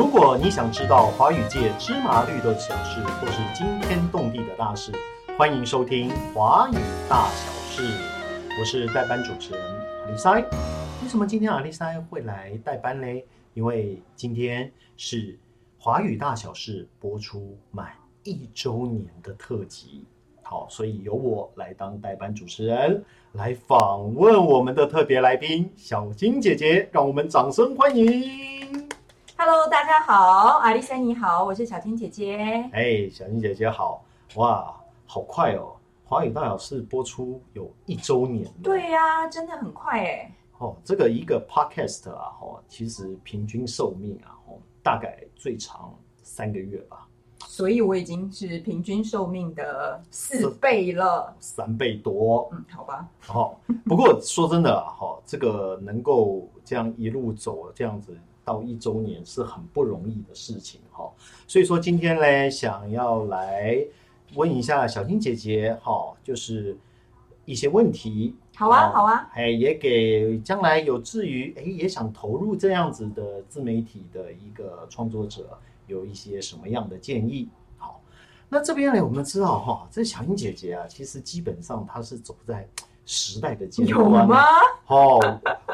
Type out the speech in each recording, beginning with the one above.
如果你想知道华语界芝麻绿豆的小事，或是惊天动地的大事，欢迎收听《华语大小事》。我是代班主持人阿丽塞。为什么今天阿丽塞会来代班嘞？因为今天是《华语大小事》播出满一周年的特辑。好，所以由我来当代班主持人，来访问我们的特别来宾小金姐姐，让我们掌声欢迎。Hello，大家好，阿丽珊你好，我是小青姐姐。哎，小青姐姐好！哇，好快哦！华语大小事播出有一周年了。对呀、真的很快哎。哦，这个一个 podcast 啊，哦，其实平均寿命啊，哦，大概最长三个月吧，所以我已经是平均寿命的四倍了。三倍多。嗯，好吧。哦，不过说真的啊，哈，这个能够这样一路走这样子到一周年是很不容易的事情哈。所以说今天呢，想要来问一下小金姐姐，哈，就是一些问题。好啊，哦好啊。哎，也给将来有志于哎也想投入这样子的自媒体的一个创作者，有一些什么样的建议？好，那这边呢，我们知道哈，这小英姐姐啊，其实基本上她是走在时代的尖有端。吗？？哦，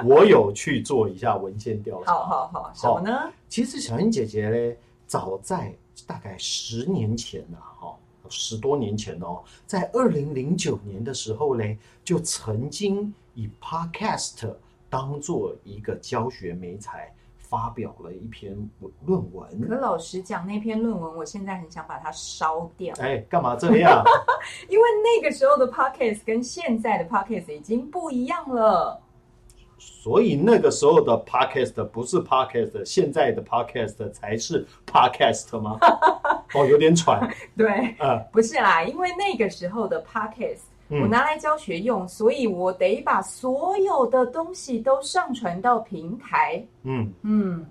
我有去做一下文献调查。好好好，什么呢？其实小英姐姐呢，早在大概十年前啊，哈、十多年前哦，在二零零九年的时候呢，就曾经以 Podcast 当做一个教学媒材，发表了一篇文论文。可老实讲，那篇论文我现在很想把它烧掉，哎，干嘛这样？因为那个时候的 podcast 跟现在的 podcast 已经不一样了。所以那个时候的 Podcast 不是 Podcast，现在的 Podcast 才是 Podcast 吗？哦，有点喘。对，呃，不是啦，因为那个时候的 podcast 嗯我拿来教学用，所以我得把所有的东西都上传到平台。嗯。嗯，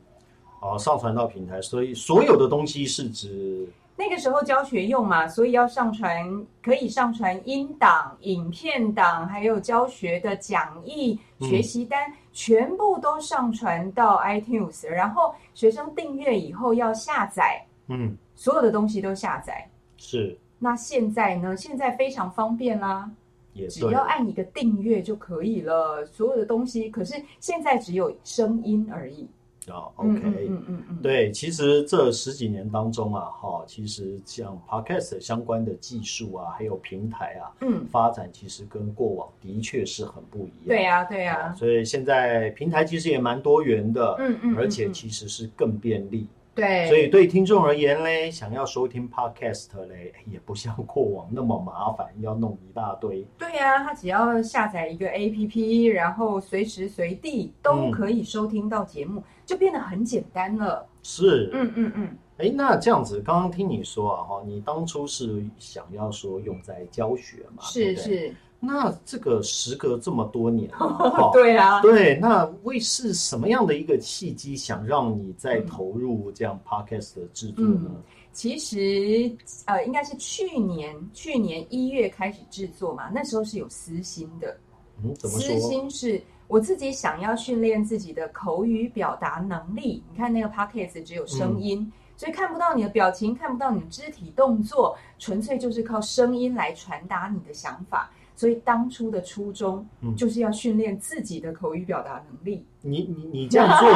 哦，上传到平台，所以所有的东西是指那个时候教学用嘛，所以要上传，可以上传音档、影片档，还有教学的讲义、嗯学习单，全部都上传到 iTunes。然后学生订阅以后要下载，嗯所有的东西都下载。是那现在呢？现在非常方便啦，也只要按一个订阅就可以了，所有的东西。可是现在只有声音而已。啊嗯，OK，、嗯嗯嗯嗯，对，其实这十几年当中啊，哈，其实像 Podcast 相关的技术啊，还有平台啊，嗯，发展其实跟过往的确是很不一样。对呀、对呀、哦所以现在平台其实也蛮多元的，嗯嗯嗯而且嗯其实是更便利。对，所以对听众而言嘞，想要收听 Podcast 嘞，也不像过往那么麻烦，要弄一大堆。对呀、他只要下载一个 APP，然后随时随地都可以收听到节目，就变得很简单了。是，嗯嗯嗯，哎，那这样子，刚刚听你说啊，哈，你当初是想要说用在教学嘛？是是对。那这个时隔这么多年 对啊，对，那为是什么样的一个契机，想让你再投入这样 podcast 的制作呢？嗯其实呃，应该是去年去年一月开始制作嘛，那时候是有私心的。嗯，怎么私？心是我自己想要训练自己的口语表达能力。你看那个 podcast 只有声音，嗯所以看不到你的表情，看不到你的肢体动作，纯粹就是靠声音来传达你的想法。所以当初的初衷嗯就是要训练自己的口语表达能力。你你你这样做，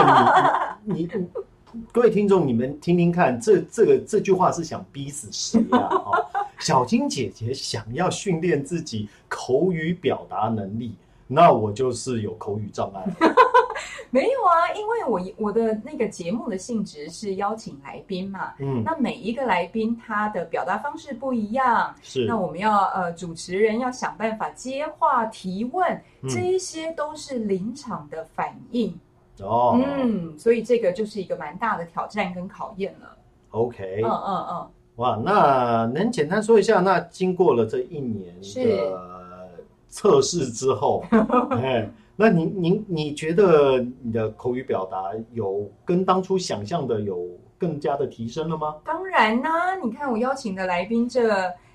你你你，各位听众，你们听听看，这这个这句话是想逼死谁呀、啊？哦，小金姐姐想要训练自己口语表达能力，那我就是有口语障碍。没有啊，因为我我的那个节目的性质是邀请来宾嘛，嗯，那每一个来宾他的表达方式不一样，是。那我们要呃主持人要想办法接话提问，嗯。这一些都是临场的反应。哦，嗯，所以这个就是一个蛮大的挑战跟考验了。，OK，嗯嗯嗯，哇，那能简单说一下，那经过了这一年是。的测试之后，哎，那您您你觉得你的口语表达有跟当初想象的有更加的提升了吗？当然啦、你看我邀请的来宾这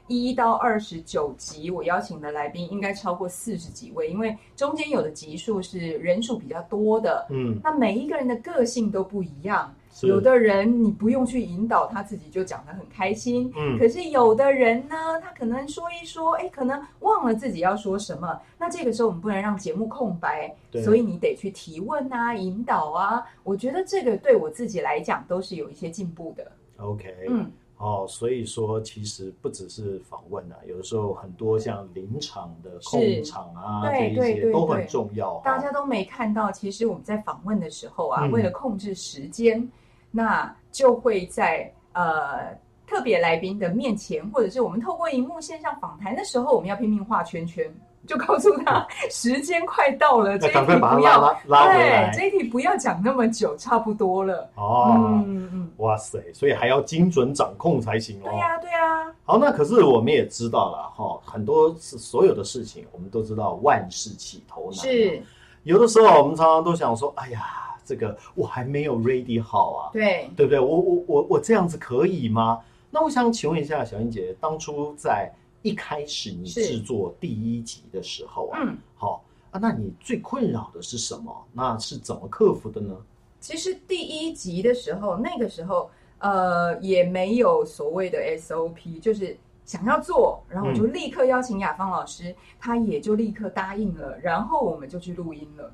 一到二十九集，我邀请的来宾应该超过四十几位，因为中间有的集数是人数比较多的。嗯，那每一个人的个性都不一样，有的人你不用去引导，他自己就讲得很开心。嗯可是有的人呢，他可能说一说，哎，可能忘了自己要说什么。那这个时候我们不能让节目空白，所以你得去提问啊、引导啊。我觉得这个对我自己来讲都是有一些进步的。OK，嗯，哦，所以说其实不只是访问啊，有的时候很多像临场的是控场啊，这一对对对些都很重要哈。大家都没看到，其实我们在访问的时候啊，嗯为了控制时间，那就会在呃特别来宾的面前，或者是我们透过荧幕线上访谈的时候，我们要拼命画圈圈，就告诉他时间快到了，这一题不要拉拉拉回对，来。这一题不要讲那么久，差不多了。哦，嗯嗯，哇塞，所以还要精准掌控才行哦。对呀、对呀、好，那可是我们也知道了哈，很多是所有的事情，我们都知道万事起头难。是，有的时候我们常常都想说，哎呀，这个我还没有 ready 好啊，对，对不对？我我我我这样子可以吗？那我想请问一下小英姐，当初在一开始你是制作第一集的时候啊，嗯，好啊，那你最困扰的是什么？那是怎么克服的呢？其实第一集的时候，那个时候呃也没有所谓的 SOP，就是想要做，然后我就立刻邀请雅芳老师，他也就立刻答应了，然后我们就去录音了。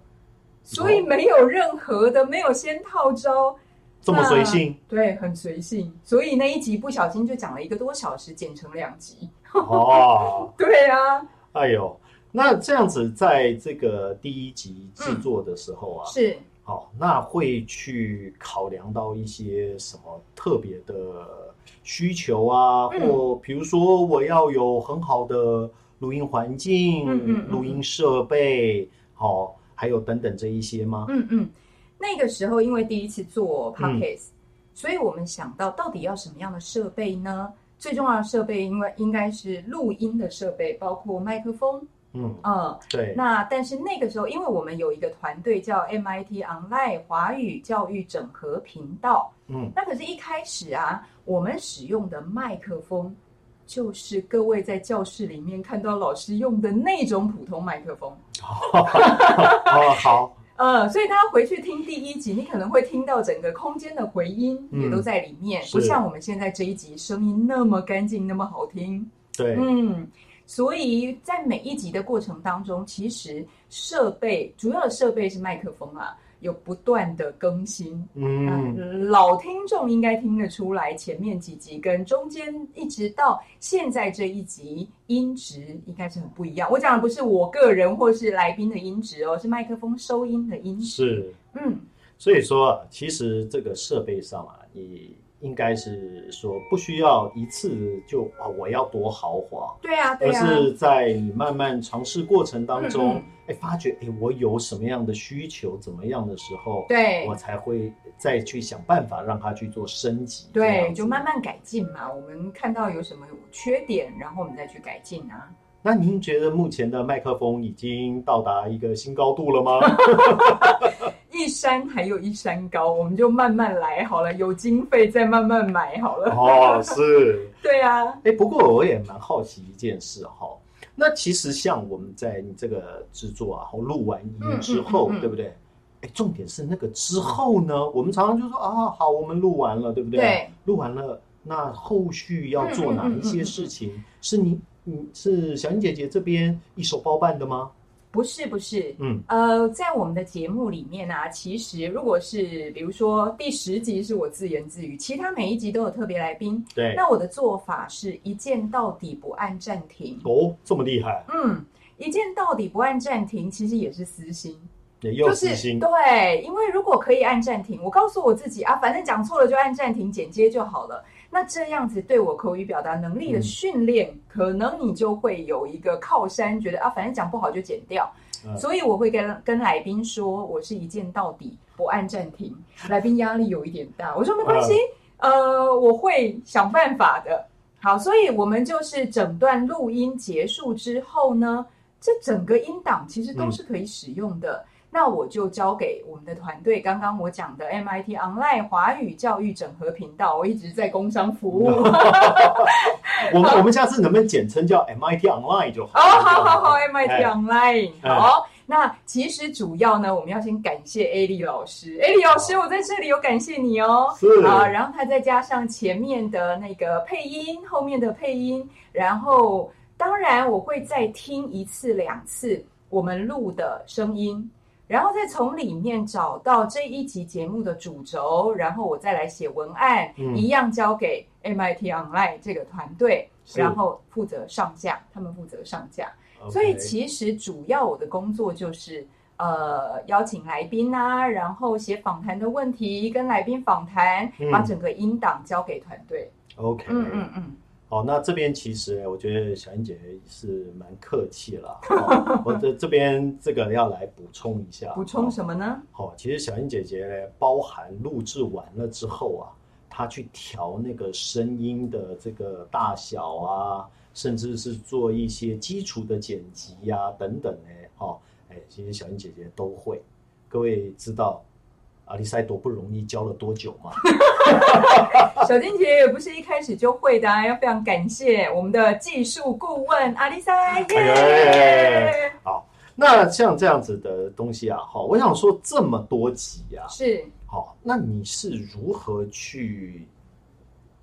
所以没有任何的，没有先套招，这么随性对，很随性。所以那一集不小心就讲了一个多小时，剪成两集。哦，对啊，哎呦，那这样子在这个第一集制作的时候啊，是。好，那会去考量到一些什么特别的需求啊，嗯。或比如说我要有很好的录音环境、嗯嗯嗯。录音设备，好，还有等等这一些吗？嗯嗯，那个时候因为第一次做嗯。podcast，、所以我们想到到底要什么样的设备呢？最重要的设备，因为应该是录音的设备，包括麦克风。嗯，嗯，对，那但是那个时候，因为我们有一个团队叫 MIT Online 华语教育整合频道，嗯，那可是一开始啊，我们使用的麦克风就是各位在教室里面看到老师用的那种普通麦克风。哦，好，呃，所以大家回去听第一集，你可能会听到整个空间的回音嗯也都在里面，是不像我们现在这一集声音那么干净，那么好听。对，嗯，所以在每一集的过程当中，其实设备主要的设备是麦克风啊，有不断的更新。嗯，嗯，老听众应该听得出来，前面几集跟中间一直到现在这一集音质应该是很不一样。我讲的不是我个人或是来宾的音质哦，是麦克风收音的音质。是，嗯，所以说啊，其实这个设备上啊，也应该是说不需要一次就啊，我要多豪华。对啊，对而啊，是在你慢慢尝试过程当中嗯，哎、发觉哎，我有什么样的需求，怎么样的时候，对我才会再去想办法让它去做升级。对，就慢。慢改进嘛。我们看到有什么缺点，然后我们再去改进啊。那您觉得目前的麦克风已经到达一个新高度了吗？一山还有一山高，我们就慢慢来好了，有经费再慢慢买好了。哦，是。对啊，哎，不过我也蛮好奇一件事哈、那其实像我们在你这个制作啊，录完音之后，嗯嗯嗯嗯对不对？哎，重点是那个之后呢，我们常常就说啊，好，我们录完了，对不对？对，录完了，那后续要做哪一些事情？是你，你是小英姐姐这边一手包办的吗？不是不是，嗯，呃，在我们的节目里面啊，其实如果是比如说第十集是我自言自语，其他每一集都有特别来宾。对。那我的做法是一键到底不按暂停。哦，这么厉害，嗯，一键到底不按暂停，其实也是私心。也又就是私心。对，因为如果可以按暂停，我告诉我自己啊，反正讲错了就按暂停剪接就好了。那这样子对我口语表达能力的嗯训练，可能你就会有一个靠山，觉得啊，反正讲不好就剪掉。嗯所以我会跟跟来宾说，我是一键到底，不按暂停。来宾压力有一点大，我说没关系，嗯呃，我会想办法的。好，所以我们就是整段录音结束之后呢，这整个音档其实都是可以使用的。那我就交给我们的团队，刚刚我讲的 MIT Online 华语教育整合频道，我一直在工商服务。我们我们下次能不能简称叫 MIT Online 就好？哦，好好好，MIT 哎 Online，哎好。那其实主要呢，我们要先感谢 A 丽老师，A 丽老师，我在这里有感谢你哦。是啊，然后他再加上前面的那个配音，后面的配音，然后当然我会再听一次两次我们录的声音，然后再从里面找到这一集节目的主轴，然后我再来写文案，嗯。一样交给 MIT Online 这个团队，然后负责上架，他们负责上架。所以其实主要我的工作就是呃邀请来宾啊，然后写访谈的问题，跟来宾访谈，嗯。把整个音档交给团队。OK，嗯嗯嗯，好，那这边其实我觉得小英姐是蛮客气了。哦 我这这边这个要来补充一下，补充什么呢？哦，其实小英姐姐呢，包含录制完了之后啊，她去调那个声音的这个大小啊，甚至是做一些基础的剪辑呀、等等呢，哦，哎，其实小英姐姐都会。各位知道阿里塞多不容易，教了多久吗？小金姐也不是一开始就会的、啊，要非常感谢我们的技术顾问阿里塞，耶、哎好，那像这样子的东西啊，好，我想说这么多集啊，是，好，那你是如何去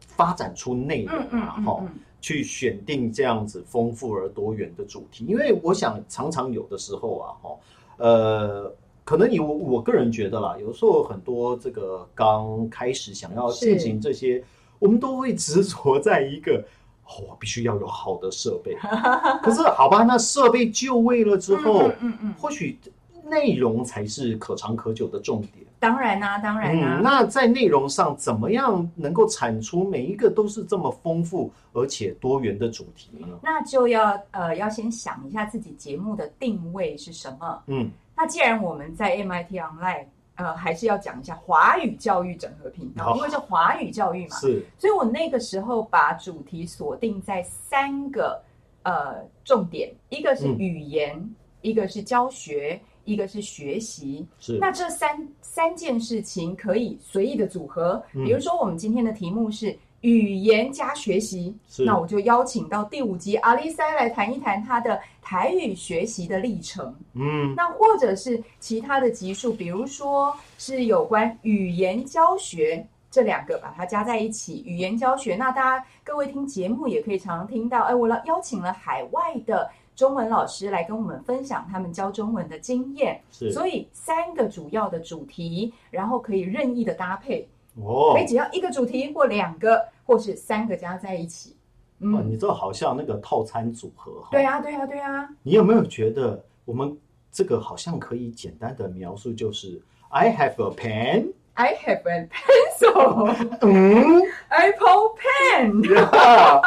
发展出内容啊？哈、嗯嗯，去选定这样子丰富而多元的主题，因为我想常常有的时候啊，哈，呃，可能你我我个人觉得啦，有时候很多这个刚开始想要进行这些，我们都会执着在一个。哦，我必须要有好的设备，可是好吧，那设备就位了之后，嗯嗯嗯，或许内容才是可长可久的重点。当然啦、当然啦、嗯，那在内容上怎么样能够产出每一个都是这么丰富而且多元的主题呢？那就要呃要先想一下自己节目的定位是什么。嗯，那既然我们在 MIT Online，呃，还是要讲一下华语教育整合频道，因为是华语教育嘛，是。所以我那个时候把主题锁定在三个呃重点，一个是嗯。语言，一个是教学，一个是学习。是，那这三三件事情可以随意的组合，嗯。比如说我们今天的题目是语言加学习，那我就邀请到第五集阿丽塞来谈一谈她的台语学习的历程。嗯那或者是其他的集数，比如说是有关语言教学这两个，把它加在一起。语言教学，那大家各位听节目也可以常常听到，哎，我邀邀请了海外的中文老师来跟我们分享他们教中文的经验。是所以三个主要的主题，然后可以任意的搭配，哦所以只要一个主题或两个，或是三个加在一起。哦，嗯，你这好像那个套餐组合哈。对啊，对啊，对啊。你有没有觉得我们这个好像可以简单的描述，就是 I have a pen，I have a pencil, 嗯，Apple pen。呀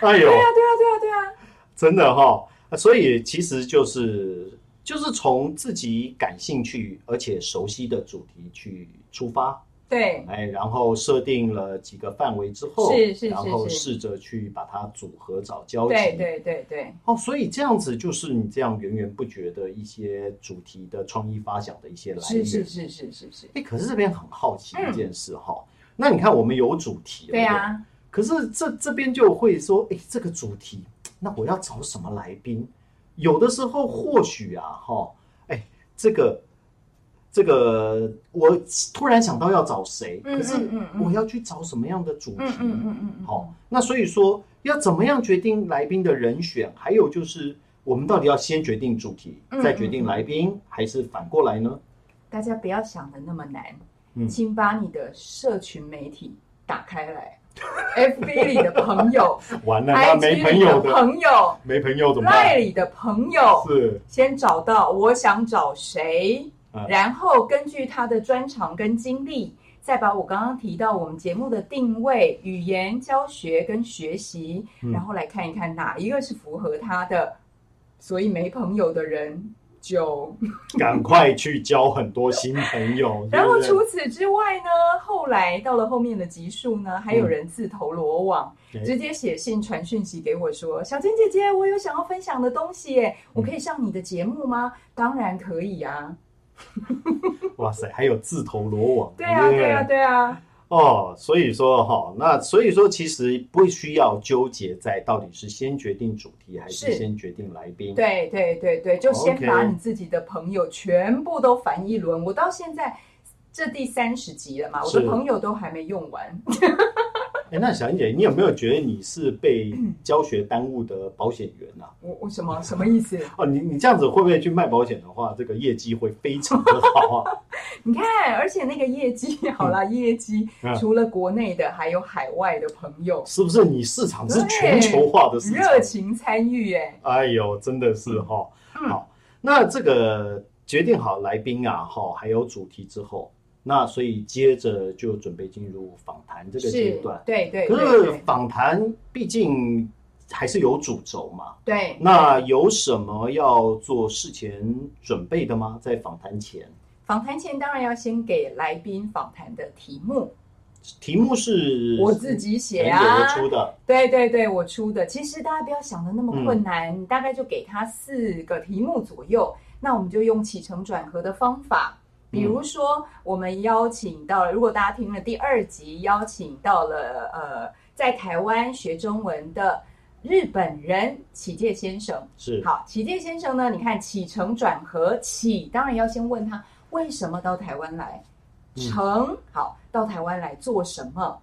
哎呦对，啊，对啊，对啊，对啊。真的哈、所以其实就是就是从自己感兴趣而且熟悉的主题去出发，对，哎，然后设定了几个范围之后，是是是然后是。试着去把它组合找交集，对对对对，哦，所以这样子就是你这样源源不绝的一些主题的创意发想的一些来源。是是是是是是，哎，可是这边很好奇一件事哈、那你看我们有主题对啊，可是这这边就会说，哎，这个主题，那我要找什么来宾？有的时候或许啊，哈，哎，这个这个，我突然想到要找谁，嗯可是我要去找什么样的主题？嗯嗯嗯好，那所以说要怎么样决定来宾的人选？还有就是，我们到底要先决定主题，嗯再决定来宾，还是反过来呢？大家不要想的那么难，嗯请把你的社群媒体打开来，FB 里的朋友 完了，那没，IG 里的朋友的，朋友没朋友怎么办？里的朋友，是，先找到我想找谁嗯，然后根据他的专长跟经历，再把我刚刚提到我们节目的定位、语言教学跟学习，嗯然后来看一看哪一个是符合他的。所以没朋友的人就，赶快去交很多新朋友。然后除此之外呢，后来到了后面的集数呢，还有人自投罗网，对直接写信传讯息给我说：“小珍姐姐，我有想要分享的东西耶，我可以上你的节目吗？”当然可以啊。哇塞，还有自投罗网。对啊，不对啊，对啊。哦，所以说哈，那所以说其实不需要纠结在到底是先决定主题还是是先决定来宾。对对对对，就先把你自己的朋友全部都烦一轮。我到现在这第三十集了嘛，我的朋友都还没用完。哎，那小英姐，你有没有觉得你是被教学耽误的保险员啊？我我什么什么意思？哦，你你这样子会不会去卖保险的话，这个业绩会非常的好啊？你看，而且那个业绩好啦，业绩嗯除了国内的，还有海外的朋友是不是？你市场是全球化的市场，热情参与，哎，哎呦，真的是哈、嗯好，那这个决定好来宾啊，哈，还有主题之后，那所以接着就准备进入访谈这个阶段。，对对可是访谈毕竟还是有主轴嘛，对。那有什么要做事前准备的吗？在访谈前，访谈前当然要先给来宾访谈的题目，题目是我自己写人啊有出的，对对对，我出的。其实大家不要想的那么困难，大概就给他四个题目左右，那我们就用起承转合的方法。比如说，我们邀请到了，如果大家听了第二集，邀请到了呃，在台湾学中文的日本人启介先生。是好，启介先生呢，你看起承转合，起当然要先问他为什么到台湾来，嗯承好到台湾来做什么，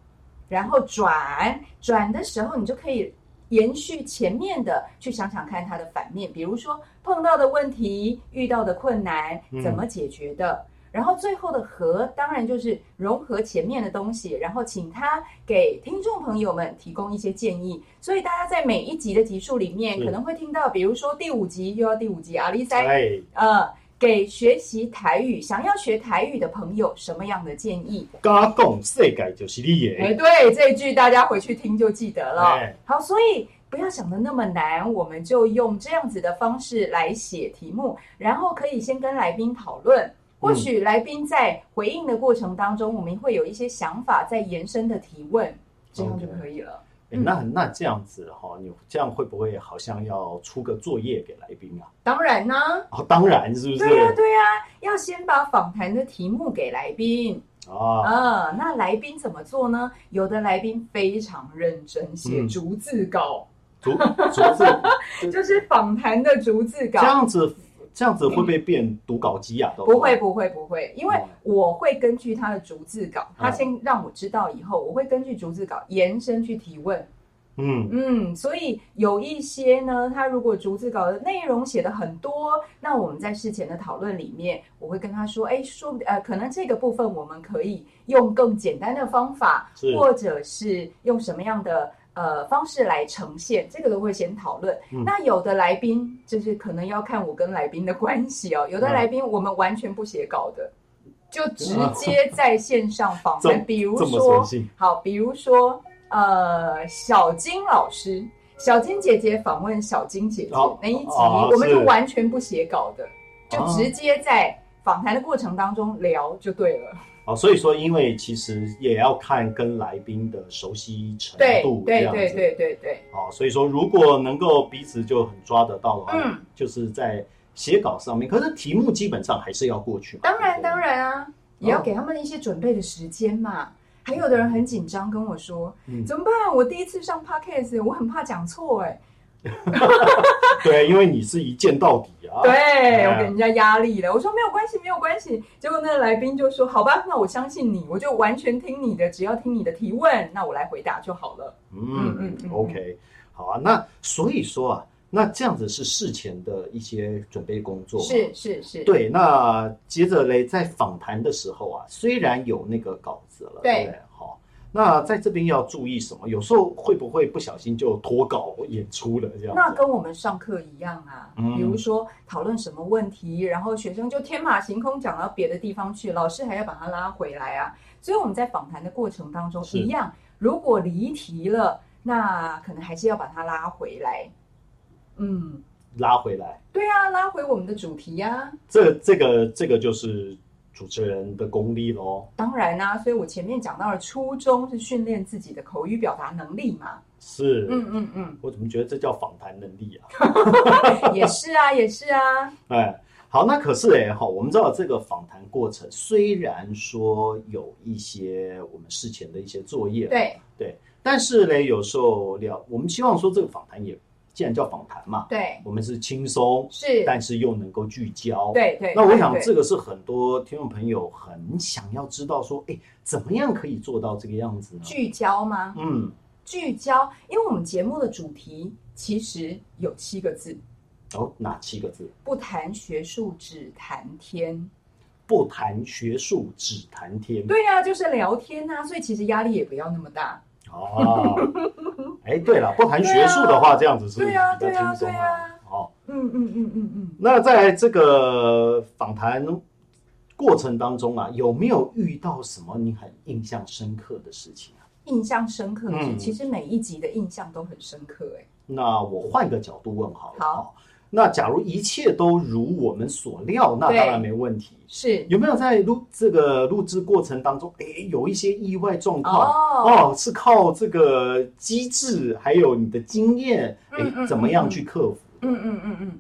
然后转转的时候，你就可以延续前面的去想想看他的反面，比如说碰到的问题、遇到的困难嗯怎么解决的。然后最后的和，当然就是融合前面的东西，然后请他给听众朋友们提供一些建议。所以大家在每一集的集数里面，可能会听到，比如说第五集又要第五集，阿丽塞哎，呃，给学习台语、想要学台语的朋友什么样的建议？嘎共世界就是你哎，对，这一句大家回去听就记得了。哎好，所以不要想的那么难，我们就用这样子的方式来写题目，然后可以先跟来宾讨论。或许来宾在回应的过程当中，我们会有一些想法，在延伸的提问，这样就可以了。哎那那这样子哈、你这样会不会好像要出个作业给来宾啊？当然呢，哦，当然是不是？对呀、对呀、要先把访谈的题目给来宾。啊，啊，那来宾怎么做呢？有的来宾非常认真，写嗯逐字稿，逐逐字 就是访谈的逐字稿这稿。样子，这样子会不会变读稿机啊？都不会，不会，不会，因为嗯我会根据他的逐字稿，他嗯先让我知道以后，我会根据逐字稿延伸去提问。嗯，嗯，所以有一些呢，他如果逐字稿的内容写的很多，那我们在事前的讨论里面，我会跟他说，哎，说呃，可能这个部分我们可以用更简单的方法，或者是用什么样的呃方式来呈现，这个都会先讨论。嗯。那有的来宾就是可能要看我跟来宾的关系哦，有的嗯来宾我们完全不写稿的，就直接在线上访这谈，比如说，好，比如说呃，小金老师，小金姐姐访问小金姐姐、哦那一集，哦我们就是完全不写稿的，就哦直接在访谈的过程当中聊就对了。哦，所以说，因为其实也要看跟来宾的熟悉程度，这对样子。对对对。对，哦，所以说如果能够彼此就很抓得到的话，嗯。就是在写稿上面，可是题目基本上还是要过去嘛。当然当，然啊，也要给他们一些准备的时间嘛。还有的人很紧张跟我说：“嗯怎么办？我第一次上 podcast，我很怕讲错哎、对，因为你是一键到底啊。对哎我给人家压力了。我说没有关系，没有关系。结果那个来宾就说：“好吧，那我相信你，我就完全听你的，只要听你的提问，那我来回答就好了。嗯嗯嗯嗯 o k 好啊。那所以说啊，那这样子是事前的一些准备工”作嘛。是是是，对，那接着嘞，在访谈的时候啊，虽然有那个稿子了，对？好，那在这边要注意什么？有时候会不会不小心就脱稿演出了这样？那跟我们上课一样啊。嗯比如说讨论什么问题，然后学生就天马行空讲到别的地方去，老师还要把他拉回来啊。所以我们在访谈的过程当中是一样，如果离题了，那可能还是要把他拉回来。嗯，拉回来，对啊，拉回我们的主题呀、啊。这这个这个就是主持人的功力喽。当然啦、所以我前面讲到了初衷是训练自己的口语表达能力嘛。是，嗯嗯嗯，我怎么觉得这叫访谈能力啊？也是啊，也是啊。哎，好，那可是哎，哈，我们知道这个访谈过程虽然说有一些我们事前的一些作业，对对，但是呢，有时候聊，我们希望说这个访谈也既然叫访谈嘛，对我们是轻松，是，但是又能够聚焦，。对对。那我想对这个是很多听众朋友很想要知道说，哎，怎么样可以做到这个样子呢？聚焦吗？嗯，聚焦，因为我们节目的主题其实有七个字：哦，哪七个字？不谈学术，只谈天。不谈学术，只谈天。对呀、就是聊天呐、所以其实压力也不要那么大。哦，哎，对了，不谈学术的话，这样子是比较轻松啊对啊哦，嗯嗯嗯嗯嗯。那在这个访谈过程当中啊，有没有遇到什么你很印象深刻的事情啊？印象深刻其实每一集的印象都很深刻、哎，那我换个角度问好了。那假如一切都如我们所料，那当然没问题。是有没有在录这个录制过程当中，哎，有一些意外状况？哦，哦，是靠这个机制，还有你的经验，哎、嗯嗯怎么样去克服？嗯嗯嗯嗯。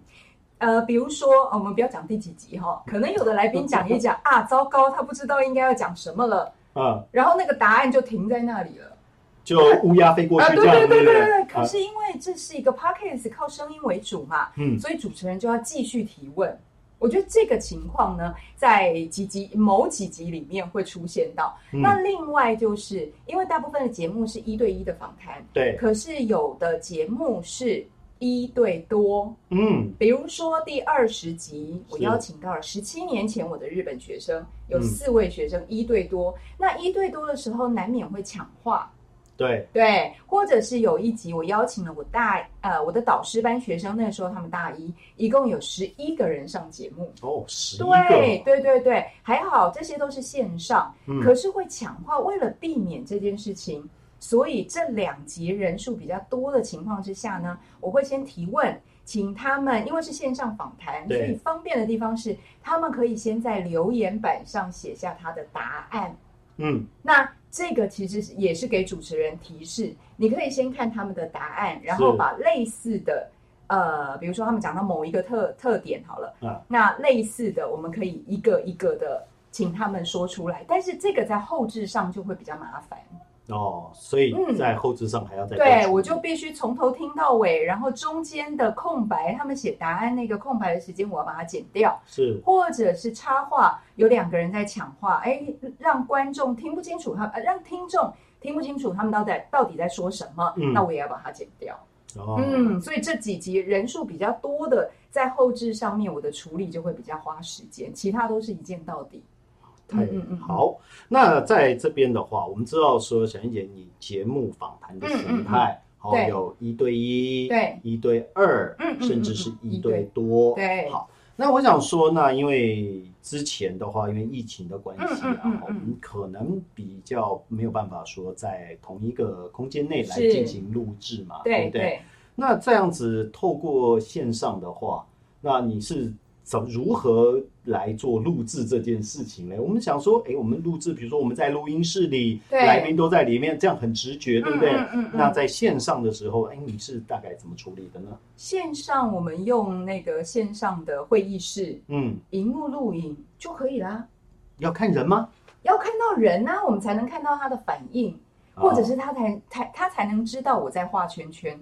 呃，比如说，呃我们不要讲第几集哈，可能有的来宾讲一讲啊，糟糕，他不知道应该要讲什么了，啊，然后那个答案就停在那里了。就乌鸦飞过啊，去这样，对对对不对对。啊可是因为这是一个 podcast，靠声音为主嘛，嗯所以主持人就要继续提问。我觉得这个情况呢，在几集某几集里面会出现到。嗯那另外就是因为大部分的节目是一对一的访谈，对，可是有的节目是一对多。嗯比如说第二十集，我邀请到了十七年前我的日本学生，有嗯四位学生一对多。那一对多的时候，难免会抢话。对，对，或者是有一集我邀请了我大呃我的导师班学生，那个时候他们大一，一共有十一个人上节目。哦，十一个，对对对对，还好这些都是线上，嗯可是会抢话。为了避免这件事情，所以这两集人数比较多的情况之下呢，我会先提问，请他们，因为是线上访谈，所以方便的地方是他们可以先在留言板上写下他的答案。嗯。那这个其实也是给主持人提示，你可以先看他们的答案，然后把类似的，呃，比如说他们讲到某一个特特点好了，啊。那类似的我们可以一个一个的请他们说出来，但是这个在后置上就会比较麻烦。哦，所以嗯在后置上还要再多对，我就必须从头听到尾，然后中间的空白，他们写答案那个空白的时间，我要把它剪掉。是或者是插话，有两个人在抢话，哎，让观众听不清楚他，呃，让听众听不清楚他们到底到底在说什么，嗯那我也要把它剪掉。哦，嗯，所以这几集人数比较多的，在后置上面我的处理就会比较花时间，其他都是一键到底。太好。那在这边的话，我们知道说小燕姐你节目访谈的形态，好、有一对一，对，一对二，嗯嗯甚至是一对多，对。好。那我想说，那因为之前的话，因为疫情的关系啊，嗯嗯嗯嗯。我们可能比较没有办法说在同一个空间内来是。进行录制嘛，对不对？那这样子透过线上的话，那你是怎如何来做录制这件事情呢？我们想说，哎，我们录制，比如说我们在录音室里，对来宾都在里面，这样很直觉，对不对？嗯嗯嗯嗯那在线上的时候，哎，你是大概怎么处理的呢？线上我们用那个线上的会议室，嗯，荧幕录影就可以啦。要看人吗？要看到人啊，我们才能看到他的反应，或者是他才才他才能知道我在画圈圈。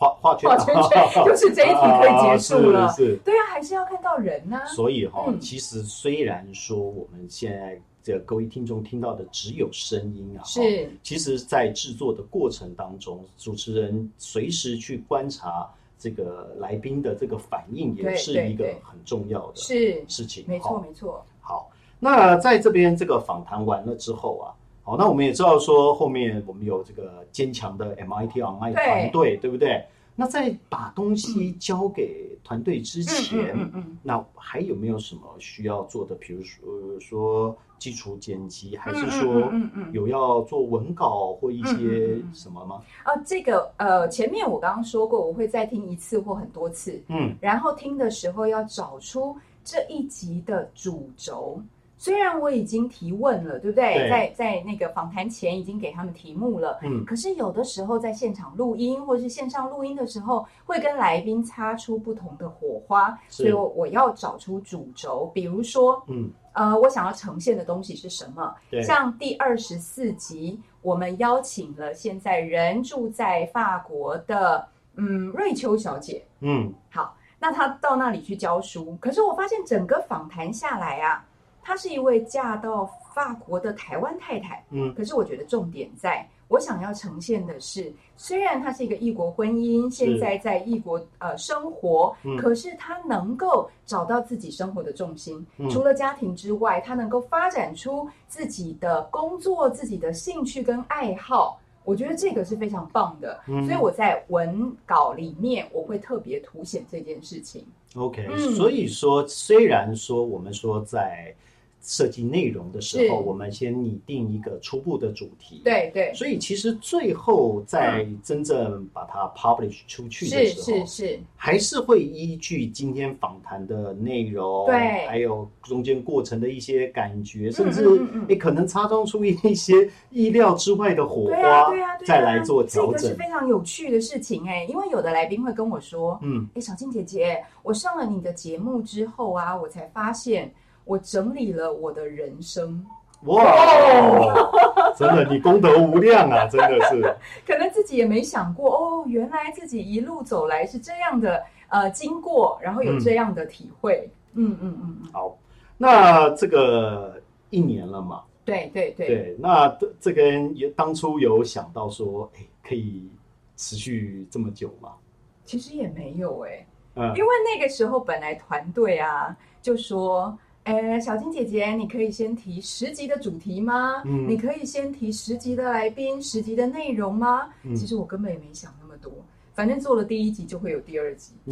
画画圈，画圈圈 就是这一题可以结束了。对啊，还是要看到人呐、所以哈、嗯。其实虽然说我们现在这各位听众听到的只有声音啊，哈是其实，在制作的过程当中，主持人随时去观察这个来宾的这个反应，也是一个很重要的是，事情。没错哈。没错。好，那在这边这个访谈完了之后啊，好，那我们也知道说后面我们有这个坚强的 MIT Online 团队，对不对？那在把东西交给团队之前，嗯嗯嗯那还有没有什么需要做的？比如说、呃说基础剪辑，还是嗯说有要做文稿或一些什么吗？啊，这个呃，前面我刚刚说过，我会再听一次或很多次，嗯，然后听的时候要找出这一集的主轴。虽然我已经提问了，对不对？对在在那个访谈前已经给他们题目了，嗯可是有的时候在现场录音或是线上录音的时候，会跟来宾擦出不同的火花，所以我我要找出主轴，比如说，嗯，呃，我想要呈现的东西是什么？像第二十四集，我们邀请了现在人住在法国的嗯瑞秋小姐。嗯好，那她到那里去教书，可是我发现整个访谈下来啊，她是一位嫁到法国的台湾太太。嗯可是我觉得重点在我想要呈现的是，虽然她是一个异国婚姻，现在在异国呃生活，嗯可是她能够找到自己生活的重心。嗯除了家庭之外，她能够发展出自己的工作、自己的兴趣跟爱好。我觉得这个是非常棒的，嗯所以我在文稿里面我会特别凸显这件事情。，OK，、嗯所以说虽然说我们说在设计内容的时候，我们先拟定一个初步的主题，，对对，所以其实最后在真正把它 publish 出去的是时候，是是，还是会依据今天访谈的内容，对。还有中间过程的一些感觉，甚至嗯嗯。嗯诶可能擦撞出一些意料之外的火花对啊，对啊，再来做调这个是。非常有趣的事情哎、因为有的来宾会跟我说，嗯，哎，小静姐姐，我上了你的节目之后啊，我才发现我整理了我的人生，哇，真的你功德无量啊，真的是。可能自己也没想过哦，原来自己一路走来是这样的呃经过，然后有这样的体会。嗯嗯嗯嗯，好，那这个一年了嘛，对对对，对，那这这个也当初有想到说，哎，可以持续这么久吗？其实也没有哎、嗯因为那个时候本来团队啊就说。哎，小金姐姐，你可以先提十集的主题吗？嗯你可以先提十集的来宾、十集的内容吗？嗯其实我根本也没想那么多，反正做了第一集就会有第二集，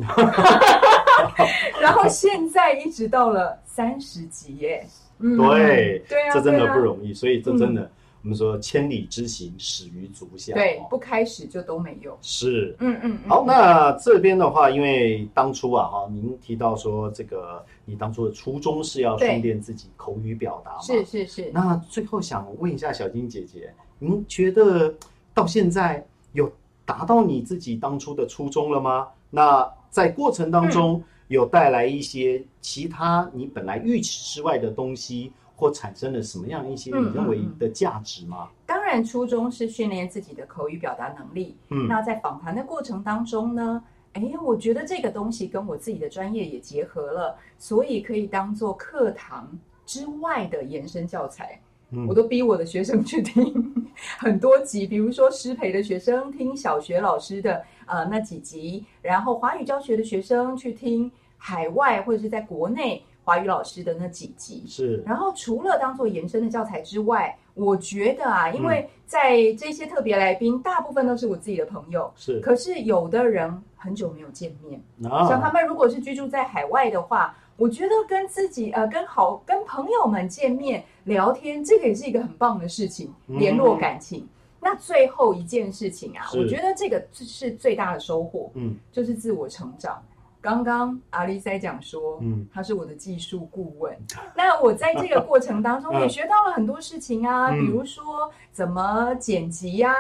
然后现在一直到了三十集耶。嗯对对啊，这真的不容易，所以这真的，我们说千里之行，始于足下。哦，对不开始就都没有。是。嗯嗯，嗯好，那这边的话，因为当初啊，哈，您提到说这个，你当初的初衷是要对训练自己口语表达嘛？是是是，那最后想问一下小金姐姐，您觉得到现在有达到你自己当初的初衷了吗？那在过程当嗯中有带来一些其他你本来预期之外的东西，或产生了什么样一些嗯你认为的价值吗？当然初衷是训练自己的口语表达能力。嗯，那在访谈的过程当中呢，哎，我觉得这个东西跟我自己的专业也结合了，所以可以当做课堂之外的延伸教材。嗯我都逼我的学生去听 很多集，比如说师培的学生听小学老师的呃那几集，然后华语教学的学生去听海外或者是在国内华语老师的那几集。是。然后除了当做延伸的教材之外，我觉得啊，因嗯为在这些特别来宾，大部分都是我自己的朋友，是。可是有的人很久没有见面，啊，像他们如果是居住在海外的话，我觉得跟自己呃跟好跟朋友们见面聊天，这个也是一个很棒的事情，嗯。联络感情。那最后一件事情啊，我觉得这个是最大的收获，嗯。就是自我成长。刚刚阿丽在讲说，嗯。他是我的技术顾问。那我在这个过程当中 嗯。也学到了很多事情啊，嗯。比如说怎么剪辑呀、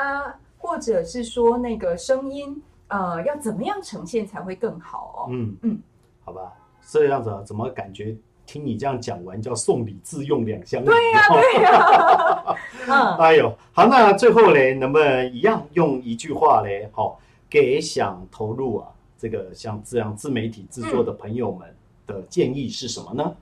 或者是说那个声音，呃，要怎么样呈现才会更好哦。嗯。嗯，好吧，这样子啊，怎么感觉听你这样讲完叫送礼自用两相。宜？对呀、对呀、嗯，哎呦，好，那最后嘞，能不能一样用一句话嘞，好、给想投入啊这个像这样自媒体制作的朋友们的建议是什么呢？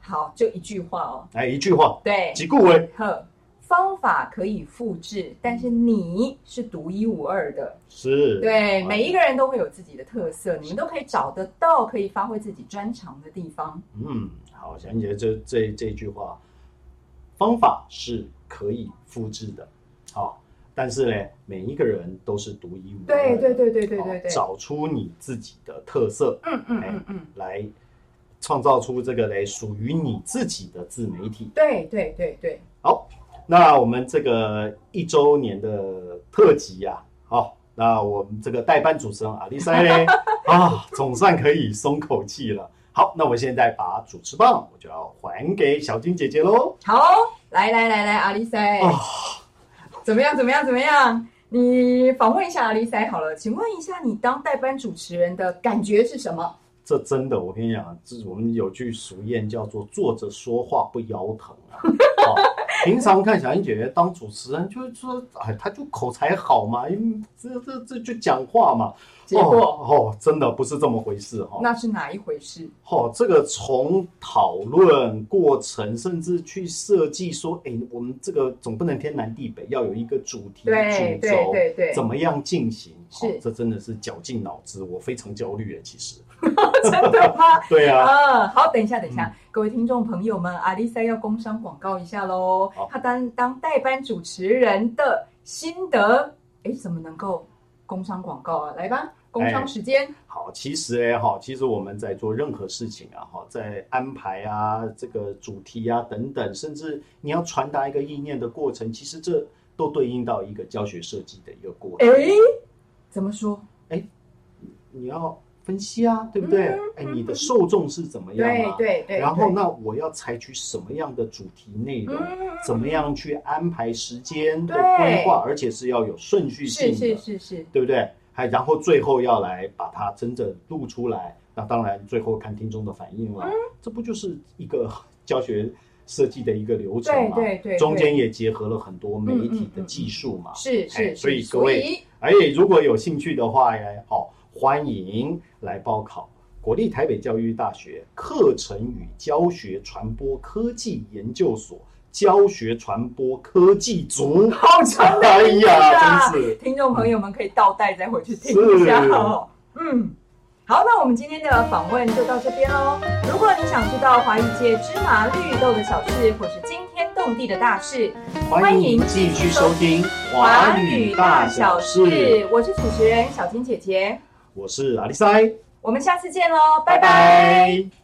好，就一句话哦，来一句话，对，几顾为？呵，方法可以复制，但是你是独一无二的。是，对，哎。每一个人都会有自己的特色，你们都可以找得到可以发挥自己专长的地方。嗯，好，小英姐这这这句话，方法是可以复制的，好、但是呢，每一个人都是独一无二的，对对对对对好对对，找出你自己的特色，嗯嗯哎嗯嗯，来创造出这个嘞属于你自己的自媒体。对对对对，好，那我们这个一周年的特辑呀、好，那我们这个代班主持人阿丽塞嘞，啊，总算可以松口气了。好，那我现在把主持棒我就要还还给小金姐姐喽。好，来来来来，阿丽塞，啊，怎么样？怎么样？怎么样？你访问一下阿丽塞好了，请问一下，你当代班主持人的感觉是什么？这真的，我跟你讲，这我们有句俗谚叫做“坐着说话不腰疼”啊。平常看小英姐姐当主持人，就是说，哎，她就口才好嘛，因为这这这就讲话嘛。结果、哦哦，真的不是这么回事哈、哦。那是哪一回事？哦，这个从讨论过程，甚至去设计说，哎，我们这个总不能天南地北，要有一个主题对主轴，对对对，怎么样进行？是哦这真的是绞尽脑汁，我非常焦虑诶，其实。真的吗？对啊，嗯，好，等一下，等一下，各位听众朋友们，阿丽塞要工商广告一下喽好。他当当代班主持人的心得，哎，怎么能够工商广告啊？来吧，工商时间。好，其实哎哈，其实我们在做任何事情啊哈，在安排啊这个主题啊等等，甚至你要传达一个意念的过程，其实这都对应到一个教学设计的一个过程。哎，怎么说？你要分析啊，对不对？嗯哎、你的受众是怎么样对啊？对对。然后，那我要采取什么样的主题内容？嗯怎么样去安排时间的对规划，而且是要有顺序性是的，是是是，对不对？还然后最后要来把它真正录出来，那当然最后看听众的反应了。嗯这不就是一个教学设计的一个流程嘛？对对对，中间也结合了很多媒体的技术嘛。哎是是，所以各位所以而且如果有兴趣的话呀，哦，欢迎来报考国立台北教育大学课程与教学传播科技研究所教学传播科技组。好长的 哎呀，啊真是听众朋友们可以倒带再回去听一下哦。嗯，好，那我们今天的访问就到这边喽。如果你想知道华语界芝麻绿豆的小事，或是惊天动地的大事，欢迎继续收听华语大小事。我是主持人小金姐姐，我是阿丽塞，我们下次见喽，拜拜。拜拜